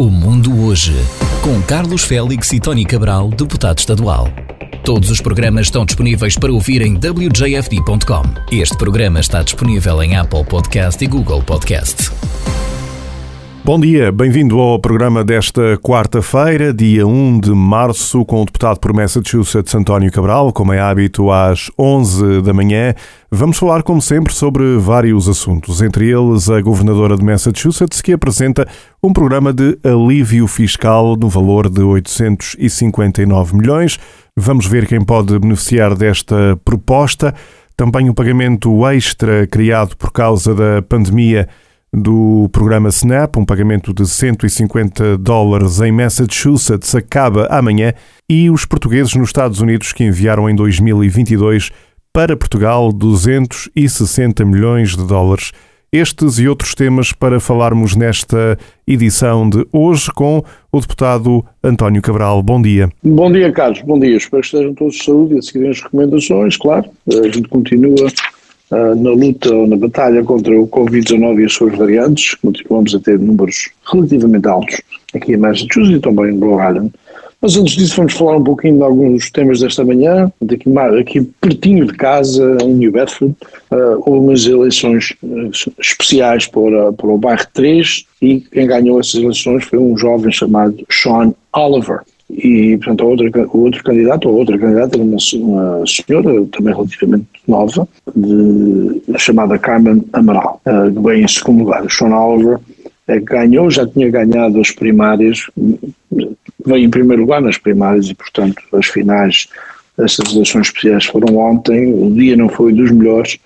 O Mundo Hoje, com Carlos Félix e Tony Cabral, deputado estadual. Todos os programas estão disponíveis para ouvir em wjfd.com. Este programa está disponível em Apple Podcast e Google Podcast. Bom dia, bem-vindo ao programa desta quarta-feira, dia 1 de março, com o deputado por Massachusetts António Cabral, como é hábito, às 11 da manhã. Vamos falar, como sempre, sobre vários assuntos, entre eles a governadora de Massachusetts, que apresenta um programa de alívio fiscal no valor de 859 milhões. Vamos ver quem pode beneficiar desta proposta. Também o pagamento extra criado por causa da pandemia do programa SNAP, um pagamento de 150 dólares em Massachusetts, acaba amanhã e os portugueses nos Estados Unidos que enviaram em 2022 para Portugal 260 milhões de dólares. Estes e outros temas para falarmos nesta edição de hoje com o deputado António Cabral. Bom dia. Bom dia, Carlos. Bom dia. Espero que estejam todos de saúde e a seguirem as recomendações, claro. A gente continua uh, na luta ou na batalha contra o Covid-19 e as suas variantes. Continuamos a ter números relativamente altos aqui em Massachusetts e também em Rhode Island. Mas antes disso vamos falar um pouquinho de alguns temas desta manhã. Aqui, aqui pertinho de casa, em New Bedford, uh, houve umas eleições uh, especiais para, para o bairro 3 e quem ganhou essas eleições foi um jovem chamado Sean Oliver. E, portanto, o outro candidato, ou outra candidata, era uma, uma senhora também relativamente nova, de, chamada Carmen Amaral, uh, que veio em segundo lugar. Sean Oliver ganhou, já tinha ganhado as primárias, veio em primeiro lugar nas primárias e, portanto, as finais dessas eleições especiais foram ontem, o dia não foi dos melhores,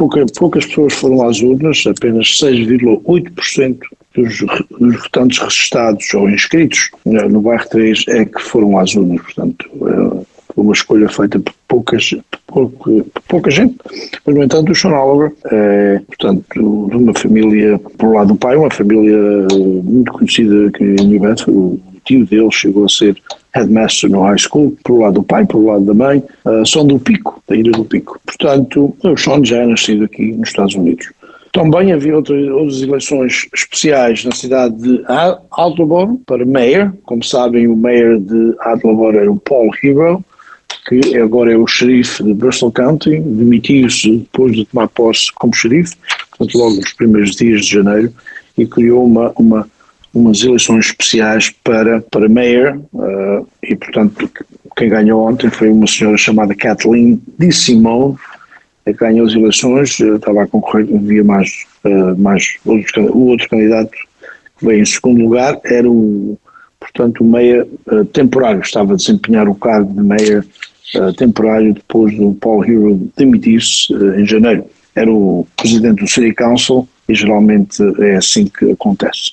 Pouca, poucas pessoas foram às urnas, apenas 6,8% dos, dos votantes registados ou inscritos né, no bairro 3 é que foram às urnas, portanto, é, uma escolha feita por poucas, pouca, pouca gente, mas no entanto o Sean Oliver é, portanto, de uma família, por lado do pai, uma família muito conhecida aqui em New Bedford, o tio dele chegou a ser headmaster no high school, por lado do pai, por lado da mãe, uh, são do Pico, da Ilha do Pico. Portanto, o Sean já é nascido aqui nos Estados Unidos. Também havia outras, outras eleições especiais na cidade de Attleboro para mayor. Como sabem, o mayor de Attleboro era o Paul Hero, que agora é o xerife de Bristol County, demitiu-se depois de tomar posse como xerife, portanto logo nos primeiros dias de janeiro, e criou uma, uma, umas eleições especiais para, para mayor, uh, e portanto quem ganhou ontem foi uma senhora chamada Kathleen Di Simone, ganhou as eleições, estava a concorrer, havia mais, uh, mais outros, o outro candidato que veio em segundo lugar, era o, portanto, o meia uh, temporário, estava a desempenhar o cargo de meia temporário depois do Paul Hero demitir-se em janeiro. Era o presidente do City Council e geralmente é assim que acontece.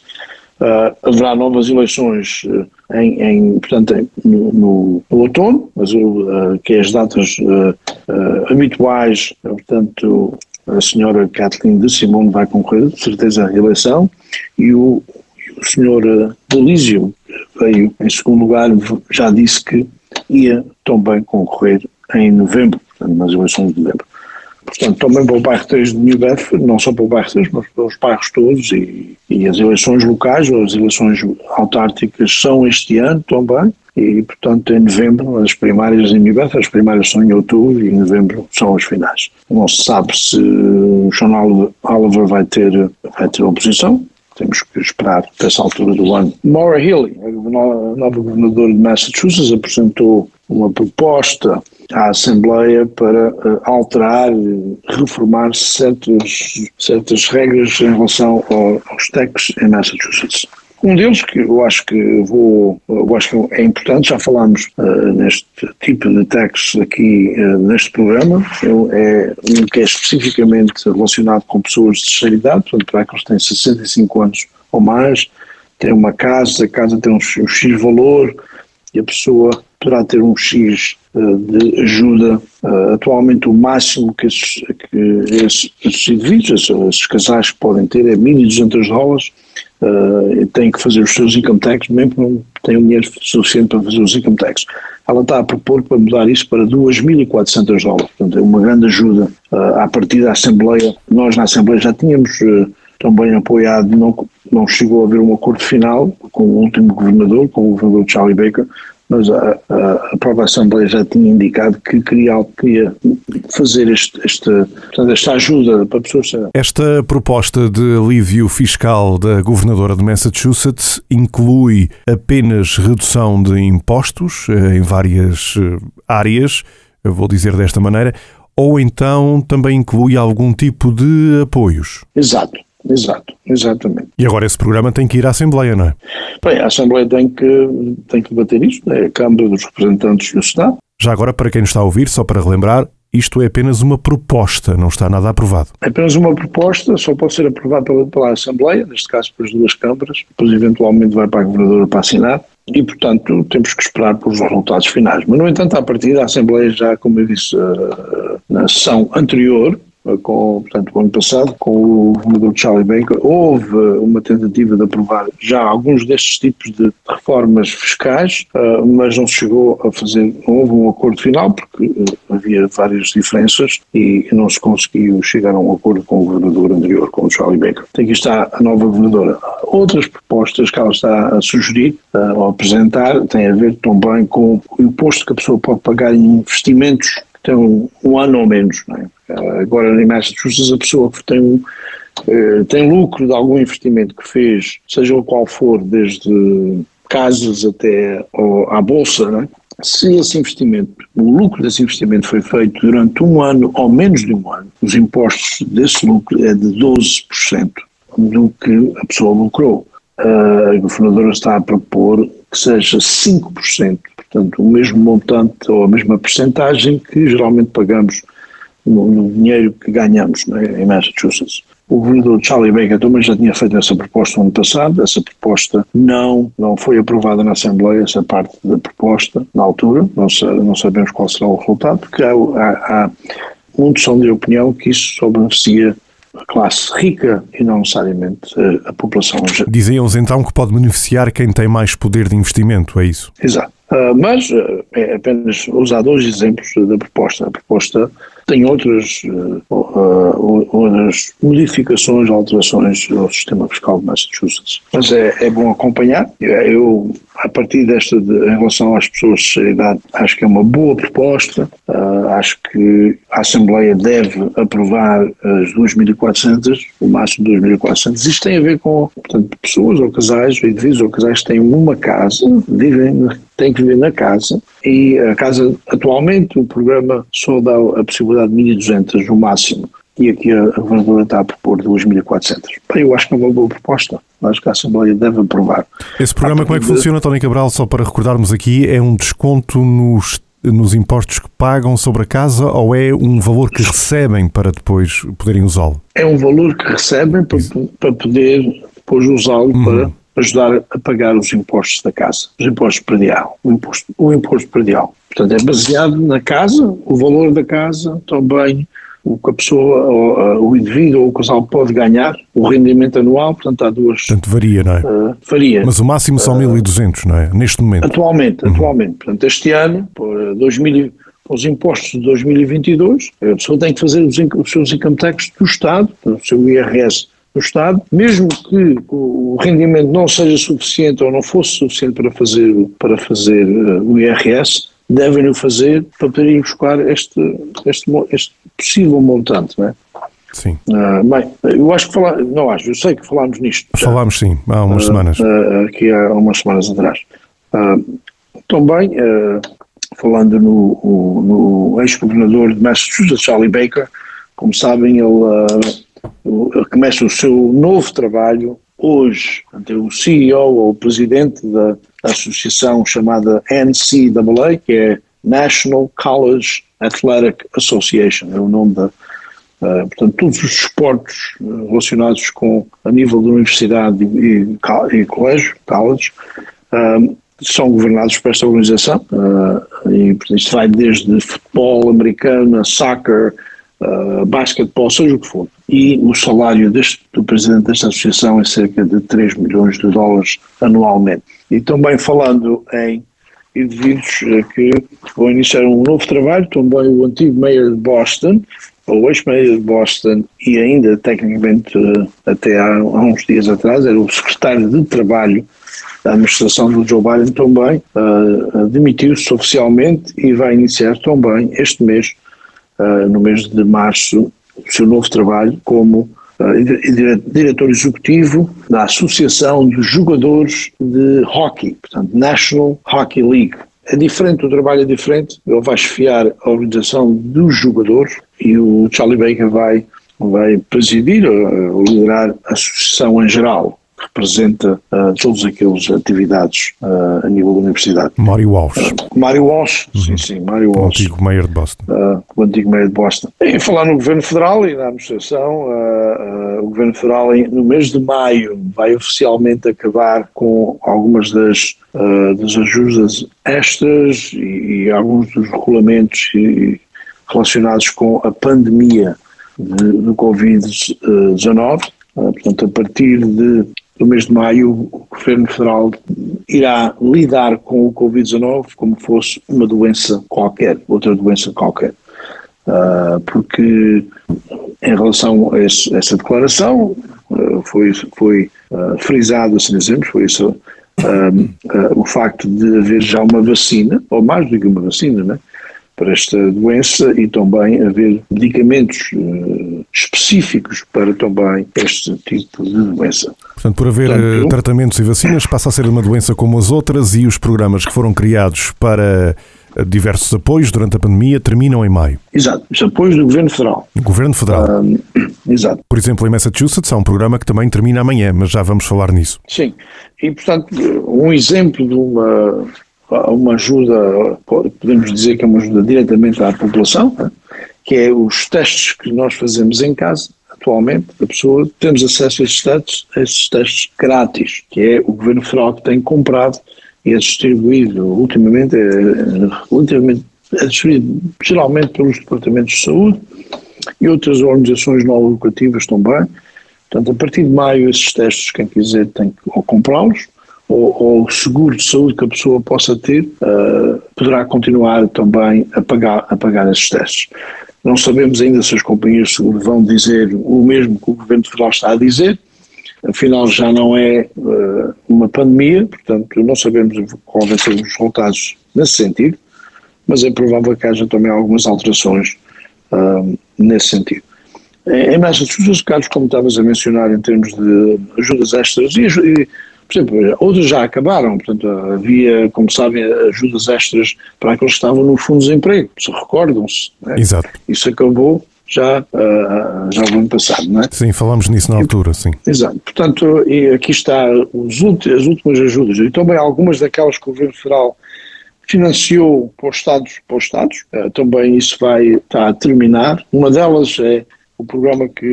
Haverá novas eleições em, em portanto, em, no, no, outono, mas uh, que as datas uh, uh, habituais, portanto, a senhora Kathleen de Simone vai concorrer, de certeza, à eleição, e o, o senhor Delísio veio em segundo lugar, já disse que ia também concorrer em novembro, portanto, nas eleições de novembro. Portanto, também para o bairro 3 de New Bedford, não só para o bairro 3, mas para os bairros todos e, e as eleições locais, ou as eleições autárquicas são este ano também, e portanto em novembro as primárias em New Bedford, as primárias são em outubro e em novembro são as finais. Não se sabe se o Sean Oliver vai ter, vai ter oposição, temos que esperar para essa altura do ano. Maura Healey, a nova governadora de Massachusetts, apresentou uma proposta à Assembleia para uh, alterar, reformar certas, certas regras em relação ao, aos taxes em Massachusetts. Um deles que eu acho que vou, eu acho que é importante, já falámos uh, neste tipo de taxas aqui uh, neste programa, é um que é especificamente relacionado com pessoas de terceira idade, portanto, para aqueles que têm 65 anos ou mais, têm uma casa, a casa tem um X valor e a pessoa poderá ter um X uh, de ajuda. atualmente o máximo que esses, que esses, esses indivíduos, esses casais podem ter é 1.200 dólares uh, tem que fazer os seus income tax, mesmo que não tenham dinheiro suficiente para fazer os income tax. Ela está a propor para mudar isso para 2.400 dólares, portanto é uma grande ajuda uh, à partida da Assembleia. Nós na Assembleia já tínhamos uh, também apoiado, não, não chegou a haver um acordo final com o último governador, com o governador Charlie Baker, mas a, a, a, própria Assembleia já tinha indicado que queria, queria fazer este, este, portanto, esta ajuda para pessoas. Esta proposta de alívio fiscal da governadora de Massachusetts inclui apenas redução de impostos eh, em várias eh, áreas, vou dizer desta maneira, ou então também inclui algum tipo de apoios? Exato. Exato, exatamente. E agora esse programa tem que ir à Assembleia, não é? Bem, a Assembleia tem que, tem que debater isto, é a Câmara dos Representantes do Estado. Já agora, para quem nos está a ouvir, só para relembrar, isto é apenas uma proposta, não está nada aprovado. É apenas uma proposta, só pode ser aprovada pela, pela Assembleia, neste caso pelas duas câmaras, depois eventualmente vai para a Governadora para assinar, e portanto temos que esperar pelos resultados finais. Mas, no entanto, à partida, a Assembleia já, como eu disse, eh, na sessão anterior, com, portanto, o ano passado, com o governador Charlie Baker, houve uma tentativa de aprovar já alguns destes tipos de reformas fiscais, uh, mas não se chegou a fazer, não houve um acordo final, porque uh, havia várias diferenças e não se conseguiu chegar a um acordo com o governador anterior, com o Charlie Baker. Aqui está a nova governadora. Outras propostas que ela está a sugerir ou apresentar têm a ver também com o imposto que a pessoa pode pagar em investimentos que têm um, um ano ou menos, é? Eh, agora, em Massachusetts, a pessoa que tem, uh, tem lucro de algum investimento que fez, seja o qual for, desde casas até à bolsa, né? se esse investimento, o lucro desse investimento foi feito durante um ano ou menos de um ano, os impostos desse lucro é de 12% do que a pessoa lucrou. A governadora está a propor que seja 5%, portanto, o mesmo montante ou a mesma percentagem que geralmente pagamos no, no dinheiro que ganhamos né, em Massachusetts. O governador Charlie Baker também já tinha feito essa proposta no ano passado, essa proposta não, não foi aprovada na Assembleia, essa parte da proposta, na altura, não, não sabemos qual será o resultado, porque há, há, há muitos são de opinião que isso só beneficia a classe rica e não necessariamente a, a população. Diziam-nos então que pode beneficiar quem tem mais poder de investimento, é isso? Exato. Uh, mas uh, é apenas usar dois exemplos da proposta. A proposta tem outras, uh, outras modificações, alterações ao sistema fiscal de Massachusetts. Mas é, é bom acompanhar. Eu, a partir desta, de, em relação às pessoas de idade, acho que é uma boa proposta. Uh, acho que a Assembleia deve aprovar as 2.400, o máximo de 2.400. Isto tem a ver com, portanto, pessoas ou casais, indivíduos ou casais que têm uma casa, vivem, têm que viver na casa, e a casa, atualmente, o programa só dá a possibilidade de 1.200 no máximo e aqui a governadora está a propor 2.400. Eu acho que é uma boa proposta. Acho que a Assembleia deve aprovar. Esse programa, como é que funciona, Tony Cabral? Só para recordarmos aqui, é um desconto nos, nos impostos que pagam sobre a casa ou é um valor que recebem para depois poderem usá-lo? É um valor que recebem para, para poder depois usá-lo uhum. para ajudar a pagar os impostos da casa, os impostos predial, o imposto, o imposto predial. Portanto, é baseado na casa, o valor da casa, também o que a pessoa, o indivíduo ou o casal pode ganhar, o rendimento anual, portanto há duas... Portanto varia, não é? Uh, varia. Mas o máximo são uh, 1.200, não é? Neste momento. Atualmente, uhum. atualmente. Portanto este ano, por 2000, os impostos de 2022, a pessoa tem que fazer os, os seus income tax do Estado, o seu IRS do Estado, mesmo que o rendimento não seja suficiente ou não fosse suficiente para fazer, para fazer uh, o IRS, devem o fazer para poderem buscar este, este, este possível montante, não é? Sim. Uh, bem, eu acho que falar, não acho, eu sei que falámos nisto. Já. Falámos sim, há umas uh, semanas. Uh, aqui há umas semanas atrás. também, falando no, no ex-governador de Massachusetts, Charlie Baker, como sabem, ele começa o seu novo trabalho hoje. É o CEO ou o presidente da associação chamada NCAA, que é National College Athletic Association, é o nome da. Uh, portanto, todos os esportes relacionados com a nível da universidade e, e, e colégio, college, uh, são governados por esta organização. Uh, e portanto, isto vai desde futebol americano, soccer, uh, basquetebol, seja o que for. E o salário deste, do presidente desta associação é cerca de 3 milhões de dólares anualmente. E também falando em indivíduos eh, que vão iniciar um novo trabalho, também o antigo mayor de Boston, o ex-mayor de Boston e ainda tecnicamente até há, há uns dias atrás era o secretário de Trabalho da administração do Joe Biden também uh, demitiu-se oficialmente e vai iniciar também este mês, uh, no mês de março, o seu novo trabalho como uh, diretor executivo da Associação dos Jogadores de Hockey, portanto, National Hockey League. É diferente, o trabalho é diferente, ele vai chefiar a organização dos jogadores e o Charlie Baker vai, vai presidir ou liderar a associação em geral representa uh, todas aquelas atividades uh, a nível da universidade. Mário Walsh. Uh, Mário Walsh, uhum. sim, sim, Mário Walsh. O antigo mayor de Boston. Uh, o antigo mayor de Boston. E falar no Governo Federal e na administração, o Governo Federal no mês de maio vai oficialmente acabar com algumas das, das ajudas extras e, e alguns dos regulamentos relacionados com a pandemia de, do Covid-19. Portanto, a partir de no mês de maio, o Governo Federal irá lidar com o Covid-19 como fosse uma doença qualquer, outra doença qualquer. Uh, porque em relação a esse, essa declaração, uh, foi, foi uh, frisado, assim dizemos, foi isso, o facto de haver já uma vacina, ou mais do que uma vacina, né? Para esta doença e também haver medicamentos uh, específicos para também este tipo de doença. Portanto, por haver Portanto, eh, tratamentos e vacinas, passa a ser uma doença como as outras e os programas que foram criados para eh, diversos apoios durante a pandemia terminam em maio. Exato, os apoios do Governo Federal. O Governo Federal. exato. Por exemplo, em Massachusetts há um programa que também termina amanhã, mas já vamos falar nisso. Sim, e portanto, um exemplo de uma uma ajuda, podemos dizer que é uma ajuda diretamente à população, que é os testes que nós fazemos em casa, atualmente, a pessoa, temos acesso a esses testes, a esses testes grátis, que é o Governo Federal que tem comprado e é distribuído ultimamente, é, relativamente, é distribuído geralmente pelos departamentos de saúde e outras organizações não lucrativas também. Portanto, a partir de maio, esses testes, quem quiser tem que comprá-los, ou, ou seguro de saúde que a pessoa possa ter, uh, poderá continuar também a pagar, a pagar esses testes. Não sabemos ainda se as companhias de seguro vão dizer o mesmo que o Governo Federal está a dizer, afinal já não é uh, uma pandemia, portanto não sabemos qual vai ser os resultados nesse sentido, mas é provável que haja também algumas alterações uh, nesse sentido. Em Massachusetts, Carlos, como estavas a mencionar em termos de ajudas extras, e, e por exemplo, outras já acabaram, portanto, havia, como sabem, ajudas extras para aqueles que estavam no fundo de desemprego, se recordam-se. Né? Exato. Isso acabou já, uh, já no ano passado, não é? Sim, falámos nisso na altura, sim. Exato. Portanto, e aqui está os últimos, as últimas ajudas, e também algumas daquelas que o Governo Federal financiou para os Estados, para os Estados. Uh, também isso vai estar a terminar. Uma delas é o programa que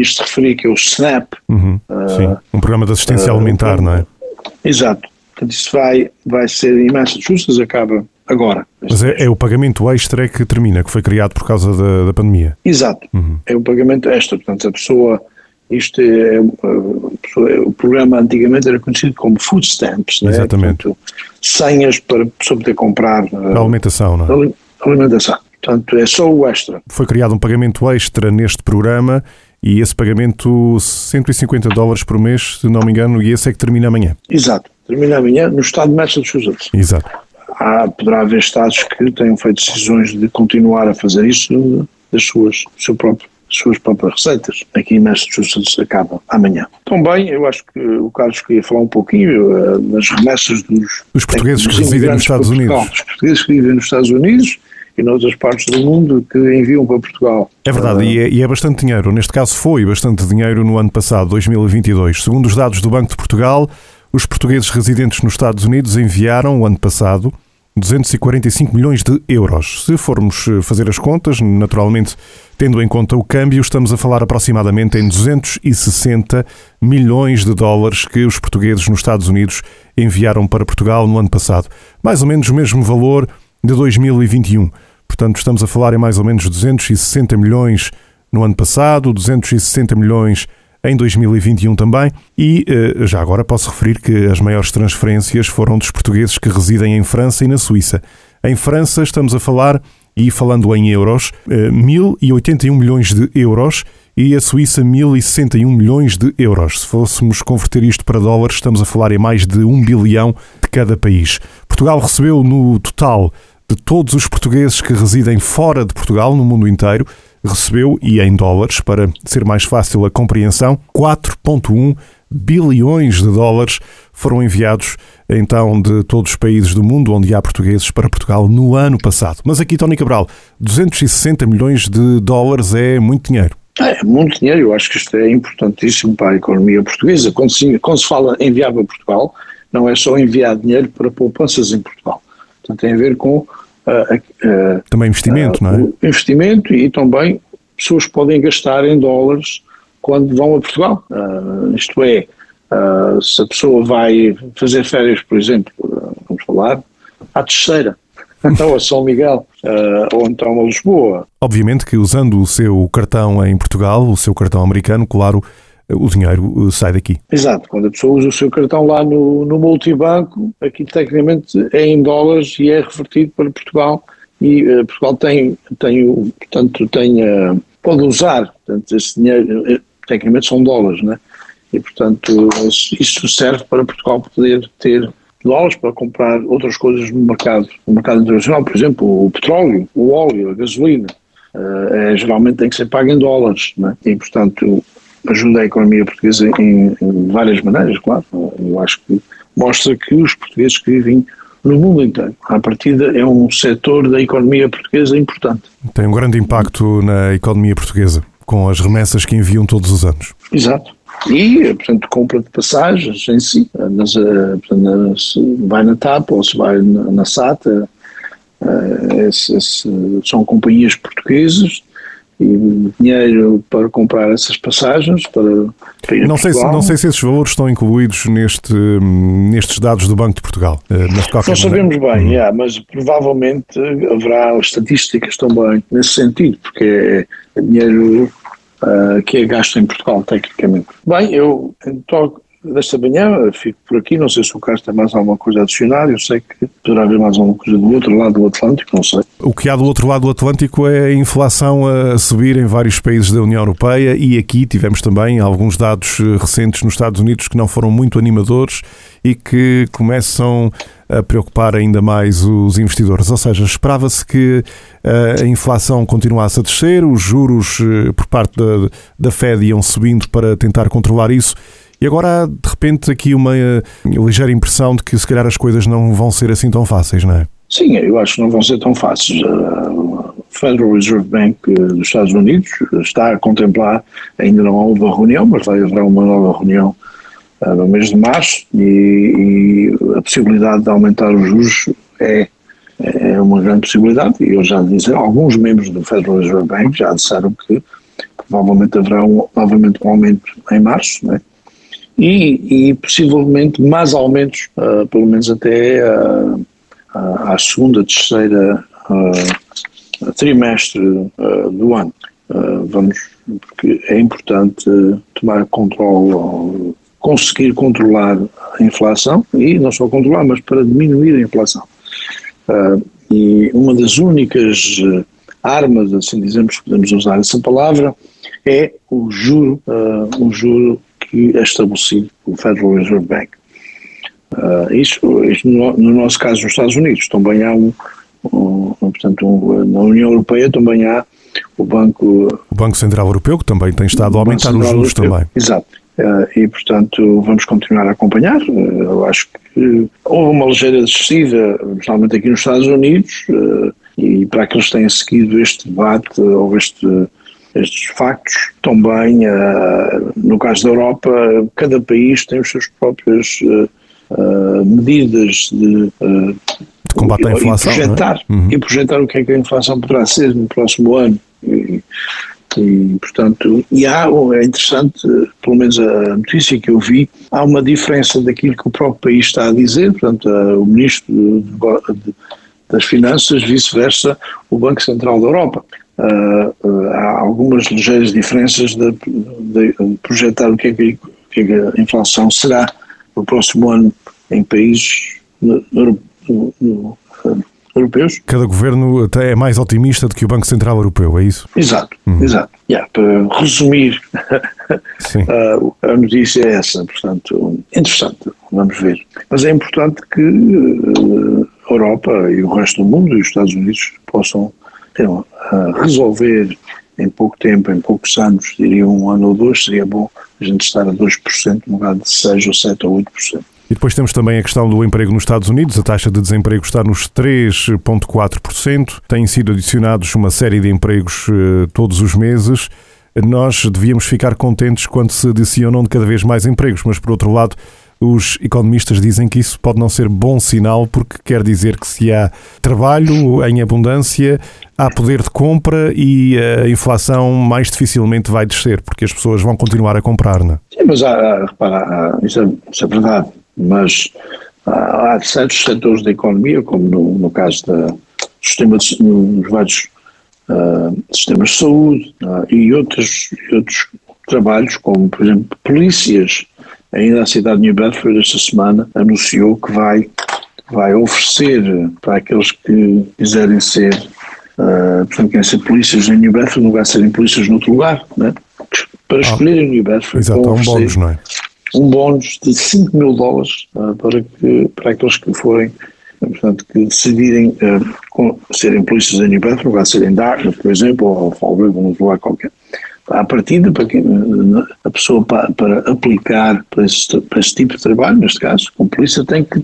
isto referi, que é o SNAP. Uhum, uh, sim, um programa de assistência uh, alimentar, não é? Exato. Portanto, isso vai, vai ser em Massachusetts, acaba agora. Mas é, é, o pagamento extra que termina, que foi criado por causa da, da pandemia. Exato. Uhum. É o pagamento extra. Portanto, a pessoa. Isto é, pessoa, o programa antigamente era conhecido como food stamps, né? Exatamente. Portanto, senhas para a pessoa poder comprar. A alimentação, não é? Alimentação. Portanto, é só o extra. Foi criado um pagamento extra neste programa e esse pagamento 150 dólares por mês, se não me engano, e esse é que termina amanhã. Exato, termina amanhã no estado de Massachusetts. Exato. Há, poderá haver estados que tenham feito decisões de continuar a fazer isso das suas, seu próprio, suas próprias receitas. Aqui em Massachusetts acaba amanhã. Também, eu acho que o Carlos queria falar um pouquinho uh, das remessas dos... Os portugueses que residem nos Estados Unidos. Os portugueses que vivem nos Estados Unidos e noutras partes do mundo que enviam para Portugal. É verdade, e, é, e é bastante dinheiro. Neste caso foi bastante dinheiro no ano passado, 2022. Segundo os dados do Banco de Portugal, os portugueses residentes nos Estados Unidos enviaram, o ano passado, 245 milhões de euros. Se formos eh, fazer as contas, naturalmente, tendo em conta o câmbio, estamos a falar aproximadamente em 260 milhões de dólares que os portugueses nos Estados Unidos enviaram para Portugal no ano passado. Mais ou menos o mesmo valor de 2021. Portanto, estamos a falar em mais ou menos 260 milhões no ano passado, 260 milhões em 2021 também. E eh, já agora posso referir que as maiores transferências foram dos portugueses que residem em França e na Suíça. Em França estamos a falar e falando em euros, 1.081 milhões de euros e a Suíça 1.061 milhões de euros. Se fôssemos converter isto para dólares, estamos a falar em mais de 1 bilhão de cada país. Portugal recebeu no total de todos os portugueses que residem fora de Portugal, no mundo inteiro, recebeu, e em dólares, para ser mais fácil a compreensão, 4,1 bilhões de dólares foram enviados então de todos os países do mundo onde há portugueses para Portugal no ano passado. Mas aqui, Tony Cabral, 260 milhões de dólares é muito dinheiro. É muito dinheiro, eu acho que isto é importantíssimo para a economia portuguesa. Quando se, quando se fala enviar para Portugal, não é só enviar dinheiro para poupanças em Portugal. Portanto, tem a ver com. Uh, uh, também investimento, não é? Investimento e também pessoas podem gastar em dólares quando vão a Portugal. isto é, se a pessoa vai fazer férias, por exemplo, vamos falar, à terceira, então a São Miguel uh, ou então a Lisboa. Obviamente que usando o seu cartão em Portugal, o seu cartão americano, claro, o dinheiro eh, sai daqui. Exato, quando a pessoa usa o seu cartão lá no, no multibanco, aqui tecnicamente é em dólares e é revertido para Portugal e uh, Portugal tem, tem, portanto, tem, uh, pode usar, portanto, esse dinheiro, tecnicamente são dólares, né? E, portanto, isso serve para Portugal poder ter dólares para comprar outras coisas no mercado, no mercado internacional, por exemplo, o petróleo, o óleo, a gasolina, uh, é, geralmente tem que ser pago em dólares, né? e portanto ajuda a economia portuguesa em, em, várias maneiras, claro. Eu acho que mostra que os portugueses que vivem no mundo inteiro, à partida, é um setor da economia portuguesa importante. Tem um grande impacto na economia portuguesa, com as remessas que enviam todos os anos. Exato e, portanto, compra de passagens em si, nas, eh, portanto, se vai na TAP ou se vai na, na SATA, eh, esse, esse, são companhias portuguesas e dinheiro para comprar essas passagens para, para não sei se Não sei se esses valores estão incluídos neste, nestes dados do Banco de Portugal. Eh, não sabemos bem, uhum. yeah, mas provavelmente haverá estatísticas também nesse sentido, porque é dinheiro uh, que é gasto em Portugal, tecnicamente. Bem, eu então, desta manhã fico por aqui, não sei se o Carlos tem mais alguma coisa a adicionar, eu sei que poderá haver mais alguma coisa do outro lado do Atlântico, não sei. O que há do outro lado do Atlântico é a inflação a subir em vários países da União Europeia e aqui tivemos também alguns dados eh, recentes nos Estados Unidos que não foram muito animadores e que começam a preocupar ainda mais os investidores. Ou seja, esperava-se que eh, a inflação continuasse a descer, os juros eh, por parte da, da Fed iam subindo para tentar controlar isso. E agora há, de repente, aqui uma eh, ligeira impressão de que se calhar as coisas não vão ser assim tão fáceis, não é? Sim, eu acho que não vão ser tão fáceis. O Federal Reserve Bank dos Estados Unidos está a contemplar, ainda não houve uma reunião, mas vai haver uma nova reunião no mês de março e, e, a possibilidade de aumentar os juros é, é uma grande possibilidade e eu já disse, alguns membros do Federal Reserve Bank já disseram que provavelmente haverá um, novamente um aumento em março, né? E, e possivelmente mais aumentos, uh, pelo menos até uh, à segunda, terceira uh, trimestre do ano. vamos, porque é importante tomar controle conseguir controlar a inflação, e não só controlar, mas para diminuir a inflação. E uma das únicas armas, assim dizemos, podemos usar essa palavra, é o juro, uh, o juro que é estabelecido pelo Federal Reserve Bank. Uh, isso, isso no, no, nosso caso nos Estados Unidos, também há um, um portanto, um, na União Europeia também há o Banco... O Banco Central Europeu que também tem estado a aumentar os juros Europeu, também. Exato. Uh, e, portanto, vamos continuar a acompanhar. Uh, eu acho que houve uma ligeira descida, principalmente aqui nos Estados Unidos, e para aqueles que têm seguido este debate ou este, estes factos, também, no caso da Europa, cada país tem as suas próprias medidas de, de combate à inflação. E projetar, é? uhum. e projetar o que é que a inflação poderá ser no próximo ano. E, e, portanto, e há, é interessante, pelo menos a notícia que eu vi, há uma diferença daquilo que o próprio país está a dizer, portanto, o Ministro de, de, das Finanças, vice-versa, o Banco Central da Europa. Uh, uh, há algumas ligeiras diferenças de, de, projetar o que, é que, que, é que, a inflação será no próximo ano em países no, no, no, europeus. Cada governo até é mais otimista do que o Banco Central Europeu, é isso? Exato, uhum. exato. Yeah, para resumir, a, notícia é essa, portanto, interessante, vamos ver. Mas é importante que a Europa e o resto do mundo e os Estados Unidos possam resolver em pouco tempo, em poucos anos, diria um ano ou dois, seria bom a gente estar a 2% no lugar de 6 ou 7 ou 8%. E depois temos também a questão do emprego nos Estados Unidos. A taxa de desemprego está nos 3,4%. Têm sido adicionados uma série de empregos uh, todos os meses. Nós devíamos ficar contentes quando se adicionam cada vez mais empregos, mas por outro lado, os economistas dizem que isso pode não ser bom sinal, porque quer dizer que se há trabalho em abundância, há poder de compra e a inflação mais dificilmente vai descer, porque as pessoas vão continuar a comprar, não é? Sim, mas há, repara, isso, é, isso é verdade, mas há, há certos setores da economia, como no, no caso da sistema de, nos vários uh, sistemas de saúde uh, e outros, outros trabalhos, como por exemplo polícias, Ainda a cidade de New Bedford esta semana anunciou que vai, vai oferecer para aqueles que quiserem ser, uh, portanto, querem ser polícias em New Bedford, não vai serem polícias noutro lugar, né? para ah, escolherem New Bedford. Exato, um bónus, não é? Um bónus de 5 mil dólares uh, para, que, para aqueles que forem portanto, que decidirem uh, serem polícias em New Bedford, não vai ser em Dartmouth, por exemplo, ou Fall River, num lugar qualquer à partida, para a pessoa para, para aplicar para esse, para esse, tipo de trabalho, neste caso, com polícia, tem que,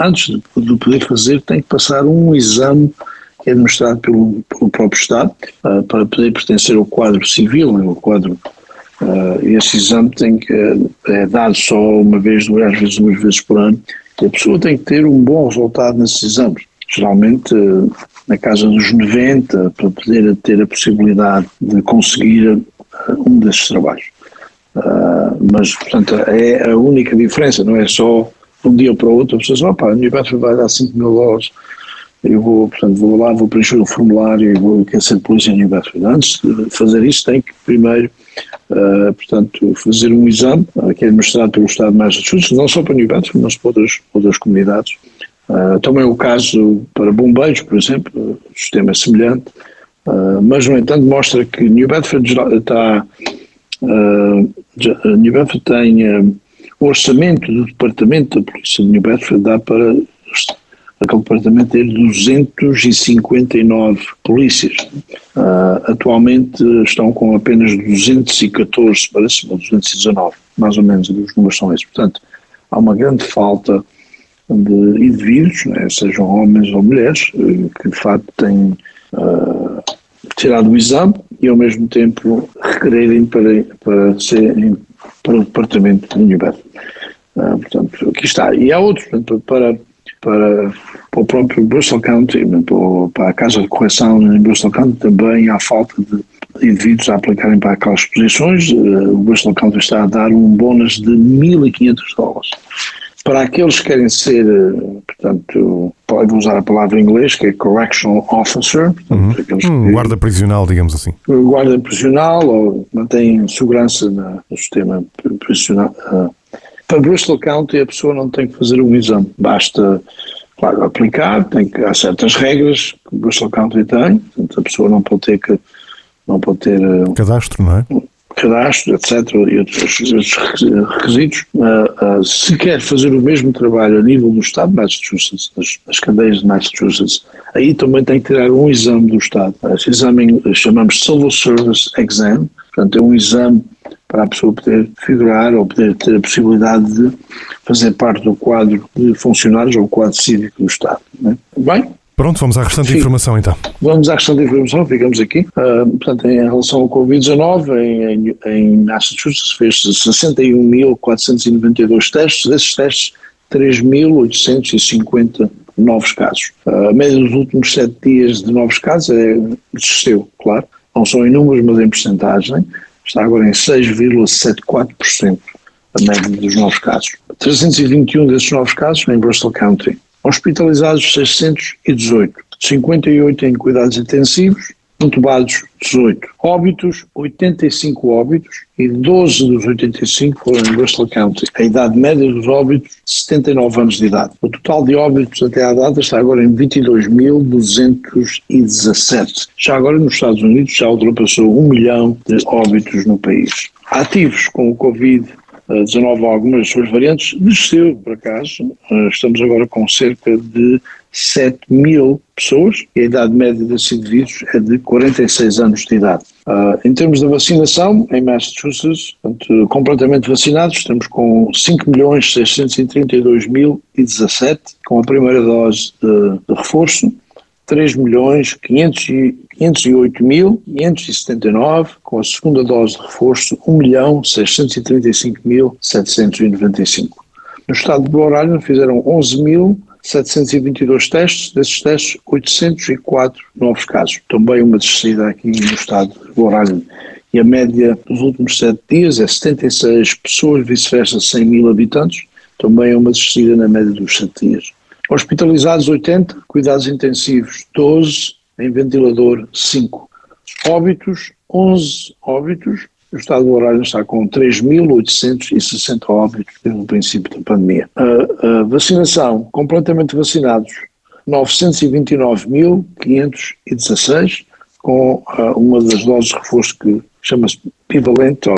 antes de, de poder fazer, tem que passar um exame que é administrado pelo, pelo próprio Estado, uh, para poder pertencer ao quadro civil, né, ao quadro Uh, esse exame tem que, é dado só uma vez, duas vezes, duas vezes por ano, e a pessoa tem que ter um bom resultado nesses exames. Geralmente, na casa dos 90 para poder ter a possibilidade de conseguir uh, um desses trabalhos. Uh, mas, portanto, é a única diferença, não é só um dia para o outro a pessoa diz, opa, a New Bedford vai dar 5 mil dólares, eu vou, portanto, vou lá, vou preencher o formulário e vou querer ser polícia em New Bedford. Antes de fazer isso tem que primeiro, uh, portanto, fazer um exame, que é administrado pelo Estado de Massachusetts, não só para New Bedford, mas para outras, outras comunidades, Uh, também o caso para bombeiros, por exemplo, o sistema é semelhante, uh, mas no entanto mostra que New Bedford está, uh, New Bedford tem o orçamento do departamento da polícia de New Bedford dá para aquele departamento ter 259 polícias. atualmente estão com apenas 214, parece-me, 219, mais ou menos, os números são esses. Portanto, há uma grande falta de indivíduos, né, sejam homens ou mulheres, eh, que de facto têm uh, tirado o exame e ao mesmo tempo requererem para, para serem para o departamento de Univer. Uh, portanto, aqui está. E há outros, portanto, para, para, para o próprio Bristol County, para, a Casa de Correção em Bristol County, também há falta de indivíduos a aplicarem para aquelas posições. Uh, o Bristol County está a dar um bónus de 1.500 dólares para aqueles que querem ser, eh, portanto, pode usar a palavra em inglês, que é Correctional Officer, portanto, uhum. um guarda prisional, digamos assim. Guarda prisional ou mantém segurança no sistema prisional. Uh, para Bristol County a pessoa não tem que fazer um exame, basta, claro, aplicar, tem que, há certas regras que Bristol County tem, portanto a pessoa não pode ter que não pode ter... Uh, Cadastro, não é? Cadastro, etc., e outros, requisitos, uh, uh, se quer fazer o mesmo trabalho a nível do Estado de Massachusetts, das cadeias de Massachusetts, aí também tem que tirar um exame do Estado. Esse exame chamamos Civil Service Exam, portanto é um exame para a pessoa poder figurar ou poder ter a possibilidade de fazer parte do quadro de funcionários ou quadro cívico do Estado. Né? Bem, Pronto, vamos à restante Sim. informação então. Vamos à restante informação, ficamos aqui. Uh, portanto, em relação ao Covid-19, em, em, Massachusetts fez 61.492 testes, desses testes 3.850 novos casos. Uh, a média dos últimos sete dias de novos casos é, desceu, claro, não são em números, mas em porcentagem, está agora em 6,74% a média dos novos casos. 321 desses novos casos em Bristol County. Hospitalizados 618, 58 em cuidados intensivos, Intubados, 18. Óbitos, 85 óbitos e 12 dos 85 foram em Bristol County. A idade média dos óbitos, 79 anos de idade. O total de óbitos até à data está agora em 22.217. Já agora nos Estados Unidos já ultrapassou um milhão de óbitos no país. Ativos com o Covid 19 algumas das suas variantes, desceu por acaso. Eh, estamos agora com cerca de 7 mil pessoas e a idade média desses indivíduos é de 46 anos de idade. Uh, em termos da vacinação, em Massachusetts, portanto, completamente vacinados, estamos com 5.632.017 com a primeira dose de, de reforço, 3 milhões 508.579, com a segunda dose de reforço 1 milhão 635.795. No estado de Roraima fizeram 11.722 testes, desses testes 804 novos casos. Também uma descida aqui no estado de Roraima. E a média dos últimos sete dias é 76 pessoas, vice-versa 100 mil habitantes, também é uma descida na média dos sete dias. Hospitalizados 80, cuidados intensivos 12, em ventilador 5. Óbitos, 11 óbitos. O estado do horário está com 3.860 óbitos desde o princípio da pandemia. A, a vacinação, completamente vacinados, 929.516, com uma das doses de reforço que chama-se bivalente ou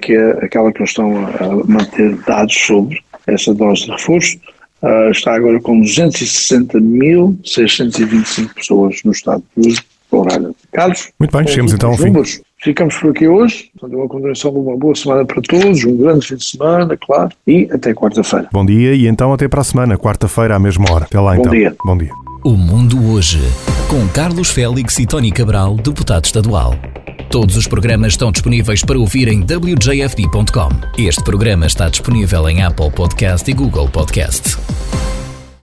que é aquela que eles estão a manter dados sobre essa dose de reforço. Uh, está agora com 260.625 pessoas no estado de Roraima. Carlos? Muito bem, chegamos então ao fim. Números. Ficamos por aqui hoje. Portanto, uma continuação de uma boa semana para todos, um grande fim de semana, claro, e até quarta-feira. Bom dia e então até para a semana, quarta-feira à mesma hora. Até lá Bom então. dia. Bom dia. O Mundo Hoje, com Carlos Félix e Tony Cabral, deputado estadual. Todos os programas estão disponíveis para ouvir em wjfd.com. Este programa está disponível em Apple Podcast e Google Podcast.